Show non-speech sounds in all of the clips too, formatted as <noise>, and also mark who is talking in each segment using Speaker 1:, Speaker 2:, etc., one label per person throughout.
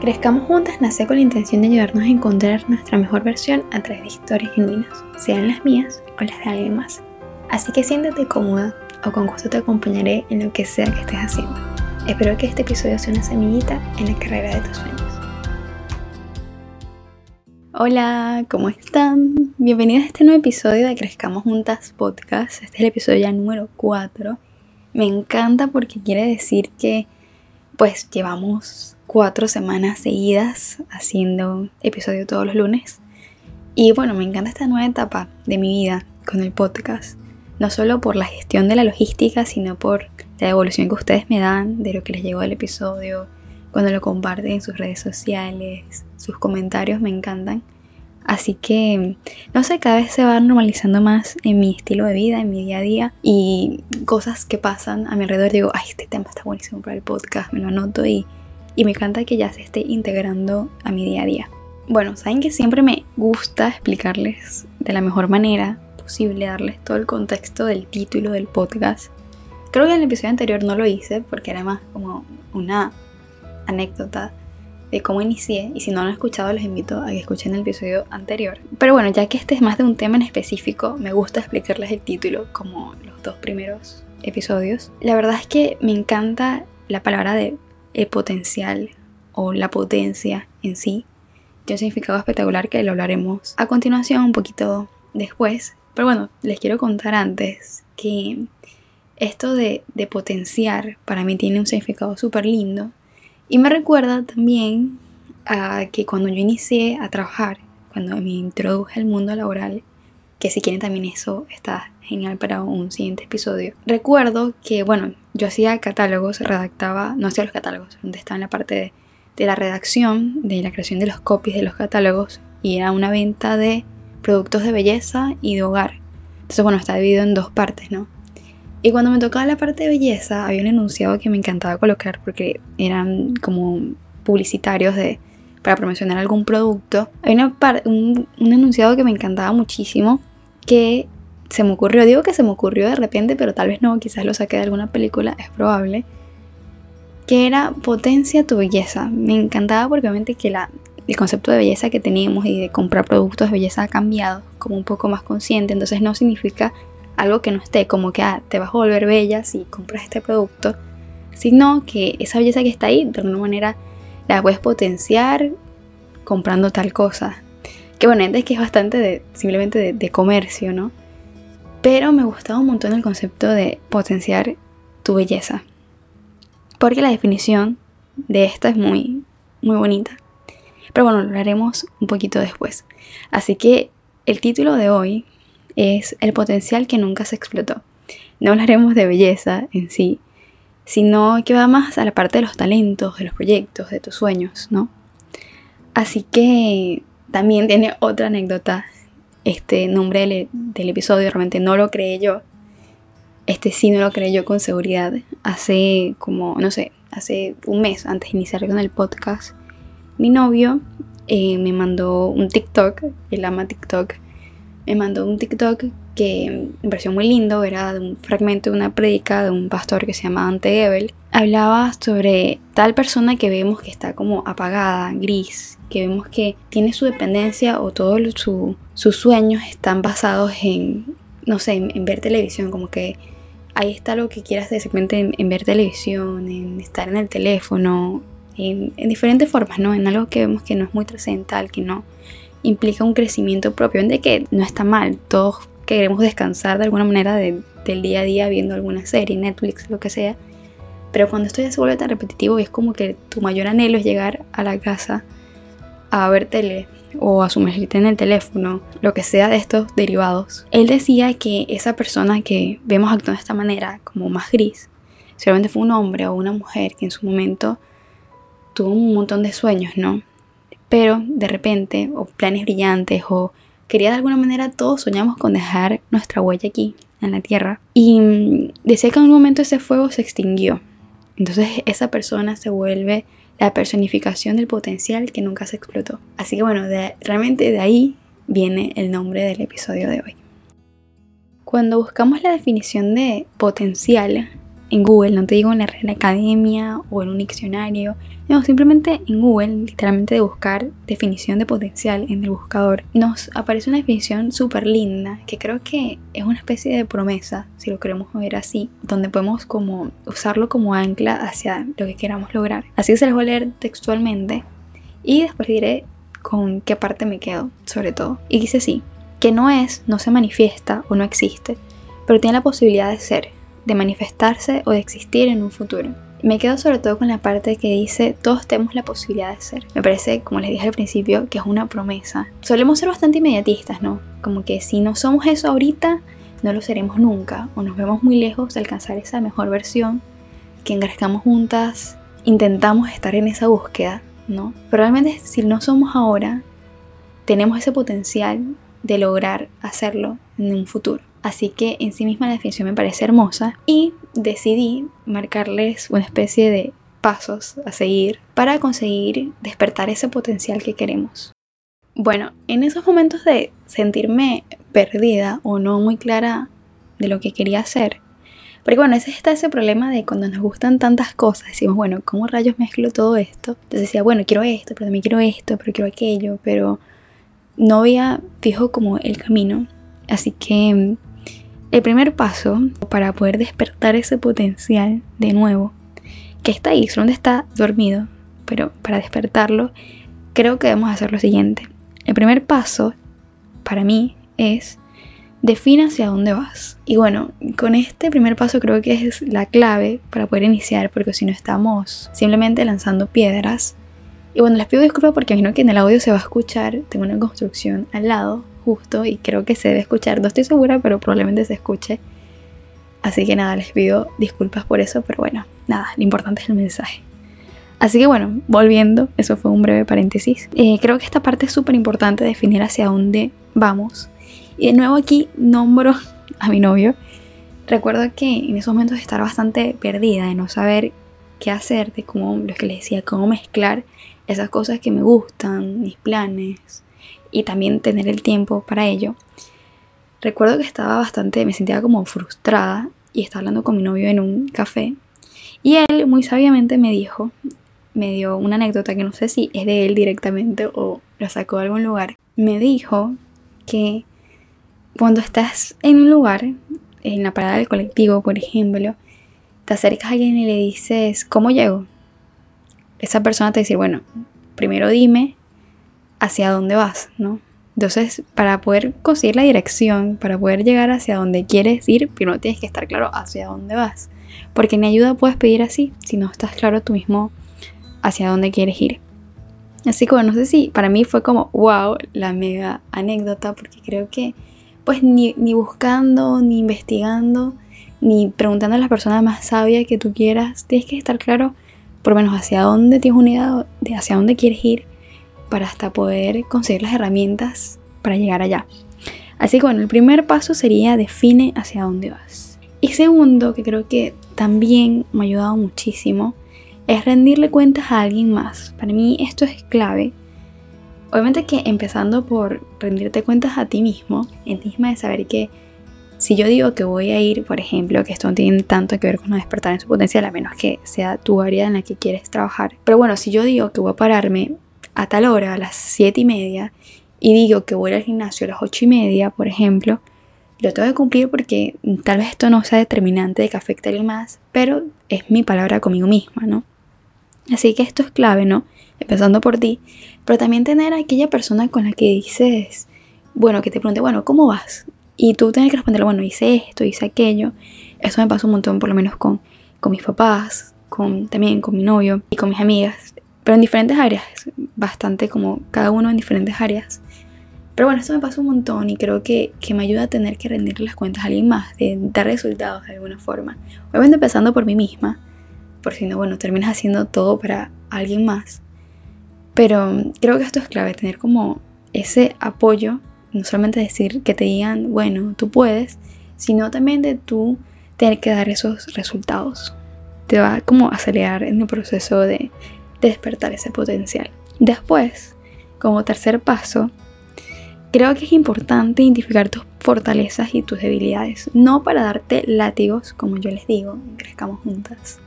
Speaker 1: Crezcamos Juntas nace con la intención de ayudarnos a encontrar nuestra mejor versión a través de historias genuinas, sean las mías o las de alguien más. Así que siéntate cómoda o con gusto te acompañaré en lo que sea que estés haciendo. Espero que este episodio sea una semillita en la carrera de tus sueños. Hola, ¿cómo están? Bienvenidos a este nuevo episodio de Crezcamos Juntas Podcast. Este es el episodio ya número 4. Me encanta porque quiere decir que pues llevamos cuatro semanas seguidas haciendo episodio todos los lunes. Y bueno, me encanta esta nueva etapa de mi vida con el podcast. No solo por la gestión de la logística, sino por la evolución que ustedes me dan de lo que les llegó del episodio, cuando lo comparten en sus redes sociales, sus comentarios me encantan. Así que, no sé, cada vez se va normalizando más en mi estilo de vida, en mi día a día y cosas que pasan a mi alrededor. Digo, ay, este tema está buenísimo para el podcast, me lo anoto y, y me encanta que ya se esté integrando a mi día a día. Bueno, saben que siempre me gusta explicarles de la mejor manera posible, darles todo el contexto del título del podcast. Creo que en el episodio anterior no lo hice porque era más como una anécdota de cómo inicié y si no lo han escuchado les invito a que escuchen el episodio anterior. Pero bueno, ya que este es más de un tema en específico, me gusta explicarles el título como los dos primeros episodios. La verdad es que me encanta la palabra de el potencial o la potencia en sí. Tiene un significado espectacular que lo hablaremos a continuación un poquito después. Pero bueno, les quiero contar antes que esto de, de potenciar para mí tiene un significado súper lindo y me recuerda también a que cuando yo inicié a trabajar, cuando me introduje al mundo laboral, que si quieren también eso está genial para un siguiente episodio. Recuerdo que, bueno, yo hacía catálogos, redactaba, no hacía los catálogos, donde estaba en la parte de, la redacción, de la creación de los copies de los catálogos, y era una venta de productos de belleza y de hogar. Entonces, bueno, está dividido en dos partes, ¿no? Y cuando me tocaba la parte de belleza, había un enunciado que me encantaba colocar porque eran como publicitarios de, para promocionar algún producto. Hay una un, un enunciado que me encantaba muchísimo que se me ocurrió, digo que se me ocurrió de repente, pero tal vez no, quizás lo saqué de alguna película, es probable, que era potencia tu belleza. Me encantaba porque obviamente que la, el concepto de belleza que teníamos y de comprar productos de belleza ha cambiado, como un poco más consciente, entonces no significa algo que no esté como que ah, te vas a volver bella si compras este producto, sino que esa belleza que está ahí de alguna manera la puedes potenciar comprando tal cosa. Que bueno, es que es bastante simplemente de, de comercio, ¿no? Pero me gustaba un montón el concepto de potenciar tu belleza. Porque la definición de esta es muy, muy bonita. Pero bueno, lo haremos un poquito después. Así que el título de hoy es el potencial que nunca se explotó. No hablaremos de belleza en sí, sino que va más a la parte de los talentos, de los proyectos, de tus sueños, ¿no? Así que también tiene otra anécdota. Este nombre del, del episodio realmente no lo creé yo. Este sí no lo creé yo con seguridad. Hace como, no sé, hace un mes antes de iniciar con el podcast, mi novio eh, me mandó un TikTok, él ama TikTok, me mandó un TikTok que me pareció muy lindo, era de un fragmento de una predica de un pastor que se llama Ante Gebel. Hablaba sobre tal persona que vemos que está como apagada, gris, que vemos que tiene su dependencia o todos su, sus sueños están basados en, no sé, en, ver televisión, como que ahí está lo que quieras de repente en, ver televisión, en estar en el teléfono, en, en diferentes formas, ¿no? En algo que vemos que no es muy trascendental, que no implica un crecimiento propio, de que no está mal, todos queremos descansar de alguna manera del día a día viendo alguna serie, Netflix, lo que sea, pero cuando esto ya se vuelve tan repetitivo es como que tu mayor anhelo es llegar a la casa a ver tele o a sumergirte en el teléfono, lo que sea de estos derivados. Él decía que esa persona que vemos actuando de esta manera, como más gris, seguramente fue un hombre o una mujer que en su momento tuvo un montón de sueños, ¿no? pero de repente, o planes brillantes, o quería de alguna manera todos soñamos con dejar nuestra huella aquí, en la tierra. Y mm, decía que en un momento ese fuego se extinguió. Entonces esa persona se vuelve la personificación del potencial que nunca se explotó. Así que bueno, realmente de ahí viene el nombre del episodio de hoy. Cuando buscamos la definición de potencial, en Google, no te digo en la Real Academia o en un diccionario, no, simplemente en Google, literalmente de buscar definición de potencial en el buscador, nos aparece una definición súper linda que creo que es una especie de promesa, si lo queremos ver así, donde podemos como usarlo como ancla hacia lo que queramos lograr. Así que se les voy a leer textualmente y después diré con qué parte me quedo, sobre todo. Y dice así, que no es, no se manifiesta o no existe, pero tiene la posibilidad de ser, de manifestarse o de existir en un futuro. Me quedo sobre todo con la parte que dice todos tenemos la posibilidad de ser. Me parece, como les dije al principio, que es una promesa. Solemos ser bastante inmediatistas, ¿no? Como que si no somos eso ahorita, no lo seremos nunca. O nos vemos muy lejos de alcanzar esa mejor versión. Que engrascamos juntas, intentamos estar en esa búsqueda, ¿no? Pero realmente si no somos ahora, tenemos ese potencial de lograr hacerlo en un futuro. Así que en sí misma la definición me parece hermosa y decidí marcarles una especie de pasos a seguir para conseguir despertar ese potencial que queremos. Bueno, en esos momentos de sentirme perdida o no muy clara de lo que quería hacer, porque bueno, ese está ese problema de cuando nos gustan tantas cosas, decimos, bueno, ¿cómo rayos mezclo todo esto? Entonces decía, bueno, quiero esto, pero también quiero esto, pero quiero aquello, pero no había fijo como el camino. Así que el primer paso para poder despertar ese potencial de nuevo, que está ahí, donde está dormido, pero para despertarlo, creo que debemos hacer lo siguiente. El primer paso, para mí, es define hacia dónde vas. Y bueno, con este primer paso creo que es la clave para poder iniciar, porque si no estamos simplemente lanzando piedras. Y bueno, les pido disculpas porque imagino que en el audio se va a escuchar, tengo una construcción al lado, justo y creo que se debe escuchar. No estoy segura, pero probablemente se escuche. Así que nada, les pido disculpas por eso, pero bueno, nada, lo importante es el mensaje. Así que bueno, volviendo, eso fue un breve paréntesis. Eh, creo que esta parte es súper importante definir hacia dónde vamos. Y de nuevo aquí nombro <laughs> a mi novio. Recuerdo que en esos momentos estar bastante perdida, de no saber qué hacer, de cómo, lo que les cómo mezclar esas cosas que me gustan, mis planes, y también tener el tiempo para ello. Recuerdo que estaba bastante, me sentía como frustrada y estaba hablando con mi novio en un café y él muy sabiamente me dijo, me dio una anécdota que no sé si es de él directamente o lo sacó de algún lugar. Me dijo que cuando estás en un lugar, en la parada del colectivo, por ejemplo, te acercas a alguien y le dices, ¿cómo llego? Esa persona te dice, bueno, primero dime hacia dónde vas, ¿no? Entonces, para poder conseguir la dirección, para poder llegar hacia donde quieres ir, primero tienes que estar claro hacia dónde vas. Porque ni ayuda puedes pedir así si no estás claro tú mismo hacia dónde quieres ir. Así que bueno, no sé si para mí fue como wow la mega anécdota, porque creo que pues ni, ni buscando, ni investigando, ni preguntando a las personas más sabias que tú quieras, tienes que estar claro por lo menos hacia dónde tienes unidad, de hacia dónde quieres ir para hasta poder conseguir las herramientas para llegar allá. Así que bueno, el primer paso sería define hacia dónde vas. Y segundo, que creo que también me ha ayudado muchísimo, es rendirle cuentas a alguien más. Para mí esto es clave. Obviamente que empezando por rendirte cuentas a ti mismo, en ti misma de saber que si yo digo que voy a ir, por ejemplo, que esto no tiene tanto que ver con no despertar en su potencial, a menos que sea tu área en la que quieres trabajar. Pero bueno, si yo digo que voy a pararme a tal hora, a las 7 y media, y digo que voy al gimnasio a las 8 y media, por ejemplo, lo tengo que cumplir porque tal vez esto no sea determinante de que afecte a alguien más, pero es mi palabra conmigo misma, ¿no? Así que esto es clave, ¿no? Empezando por ti, pero también tener a aquella persona con la que dices, bueno, que te pregunte, bueno, ¿cómo vas? Y tú tienes que responder, bueno, hice esto, hice aquello. Eso me pasa un montón, por lo menos con, con mis papás, con, también con mi novio y con mis amigas pero en diferentes áreas, bastante como cada uno en diferentes áreas. Pero bueno, esto me pasa un montón y creo que, que me ayuda a tener que rendirle las cuentas a alguien más, de dar resultados de alguna forma. Obviamente empezando por mí misma, por si no, bueno, terminas haciendo todo para alguien más. Pero creo que esto es clave, tener como ese apoyo, no solamente decir que te digan, bueno, tú puedes, sino también de tú tener que dar esos resultados. Te va como a acelerar en el proceso de despertar ese potencial. Después, como tercer paso, creo que es importante identificar tus fortalezas y tus debilidades, no para darte látigos, como yo les digo, crezcamos juntas,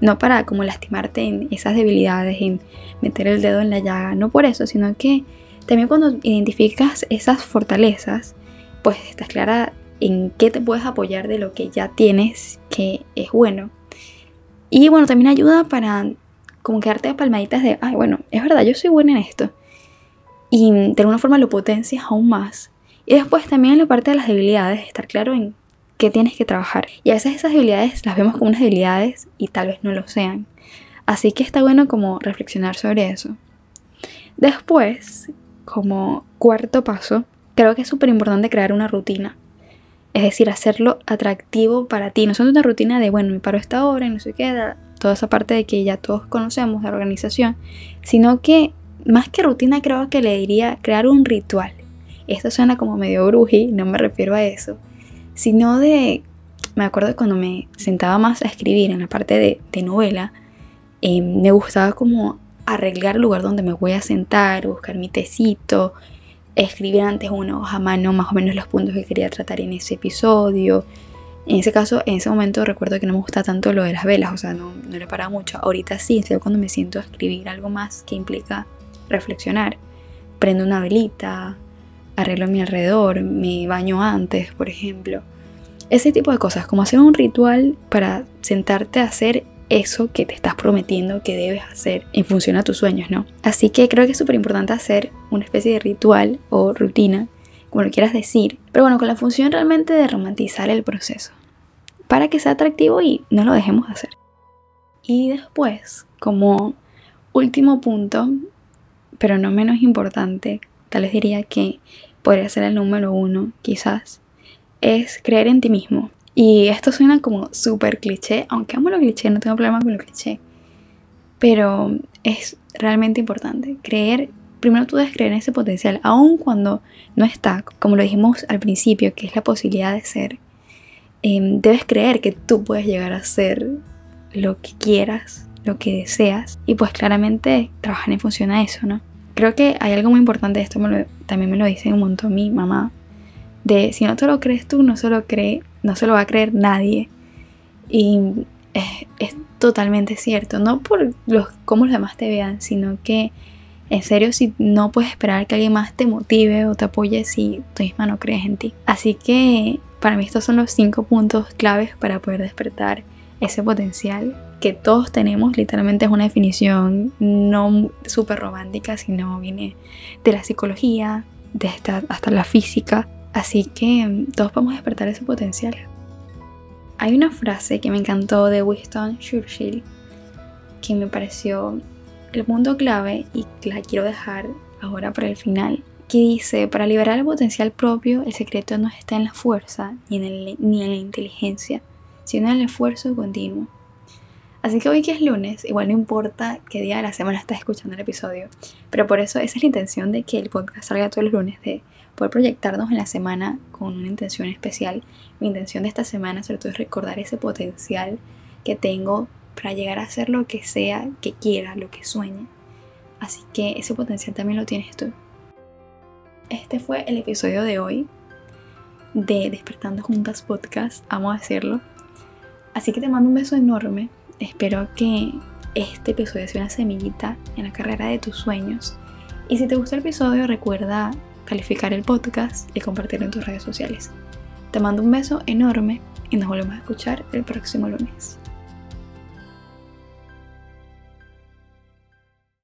Speaker 1: no para como lastimarte en esas debilidades, en meter el dedo en la llaga, no por eso, sino que también cuando identificas esas fortalezas, pues estás clara en qué te puedes apoyar de lo que ya tienes que es bueno. Y bueno, también ayuda para como quedarte de palmaditas de, ay, bueno, es verdad, yo soy buena en esto. Y de alguna forma lo potencias aún más. Y después también en la parte de las debilidades, estar claro en qué tienes que trabajar. Y a veces esas debilidades las vemos como unas debilidades y tal vez no lo sean. Así que está bueno como reflexionar sobre eso. Después, como cuarto paso, creo que es súper importante crear una rutina. Es decir, hacerlo atractivo para ti. No solo una rutina de, bueno, me paro esta hora y no sé qué, toda esa parte de que ya todos conocemos de la organización, sino que más que rutina creo que le diría crear un ritual. Esto suena como medio bruji, no me refiero a eso, sino de, me acuerdo cuando me sentaba más a escribir en la parte de, novela, eh, me gustaba como arreglar el lugar donde me voy a sentar, buscar mi tecito, escribir antes una hoja a mano más o menos los puntos que quería tratar en ese episodio. En ese caso, en ese momento recuerdo que no me gusta tanto lo de las velas, o sea, no, no le para mucho. Ahorita sí, cuando me siento a escribir algo más que implica reflexionar. Prendo una velita, arreglo mi alrededor, me baño antes, por ejemplo. Ese tipo de cosas, como hacer un ritual para sentarte a hacer eso que te estás prometiendo que debes hacer en función a tus sueños, ¿no? Así que creo que es súper importante hacer una especie de ritual o rutina, como lo quieras decir, pero bueno, con la función realmente de romantizar el proceso, para que sea atractivo y no lo dejemos de hacer. Y después, como último punto, pero no menos importante, tal vez diría que podría ser el número uno, quizás, es creer en ti mismo. Y esto suena como súper cliché, aunque amo lo cliché, no tengo problema con lo cliché. Pero es realmente importante. Creer, primero tú debes creer en ese potencial, aun cuando no está, como lo dijimos al principio, que es la posibilidad de ser. Em, debes creer que tú puedes llegar a ser lo que quieras, lo que deseas. Y pues claramente trabajar en función a eso, ¿no? Creo que hay algo muy importante, esto también me lo dice un montón mi mamá, de si no te lo crees tú, no se lo cree no se lo va a creer nadie. Y es, totalmente cierto, no por los, cómo los demás te vean, sino que en serio si no puedes esperar que alguien más te motive o te apoye si tú misma no crees en ti. Así que para mí estos son los cinco puntos claves para poder despertar ese potencial que todos tenemos. Literalmente es una definición no súper romántica, sino viene de la psicología, de hasta la física. Así que todos podemos despertar ese potencial. Hay una frase que me encantó de Winston Churchill que me pareció el punto clave y la quiero dejar ahora para el final, que dice, para liberar el potencial propio, el secreto no está en la fuerza ni en, ni en la inteligencia, sino en el esfuerzo continuo. Así que hoy que es lunes, igual no importa qué día de la semana estás escuchando el episodio, pero por eso esa es la intención de que el podcast salga todos los lunes, de poder proyectarnos en la semana con una intención especial. Mi intención de esta semana sobre todo es recordar ese potencial que tengo para llegar a hacer lo que sea que quiera, lo que sueñe. Así que ese potencial también lo tienes tú. Este fue el episodio de hoy de Despertando Juntas Podcast, amo decirlo. Así que te mando un beso enorme. Espero que este episodio sea una semillita en la carrera de tus sueños. Y si te gustó el episodio, recuerda calificar el podcast y compartirlo en tus redes sociales. Te mando un beso enorme y nos volvemos a escuchar el próximo lunes.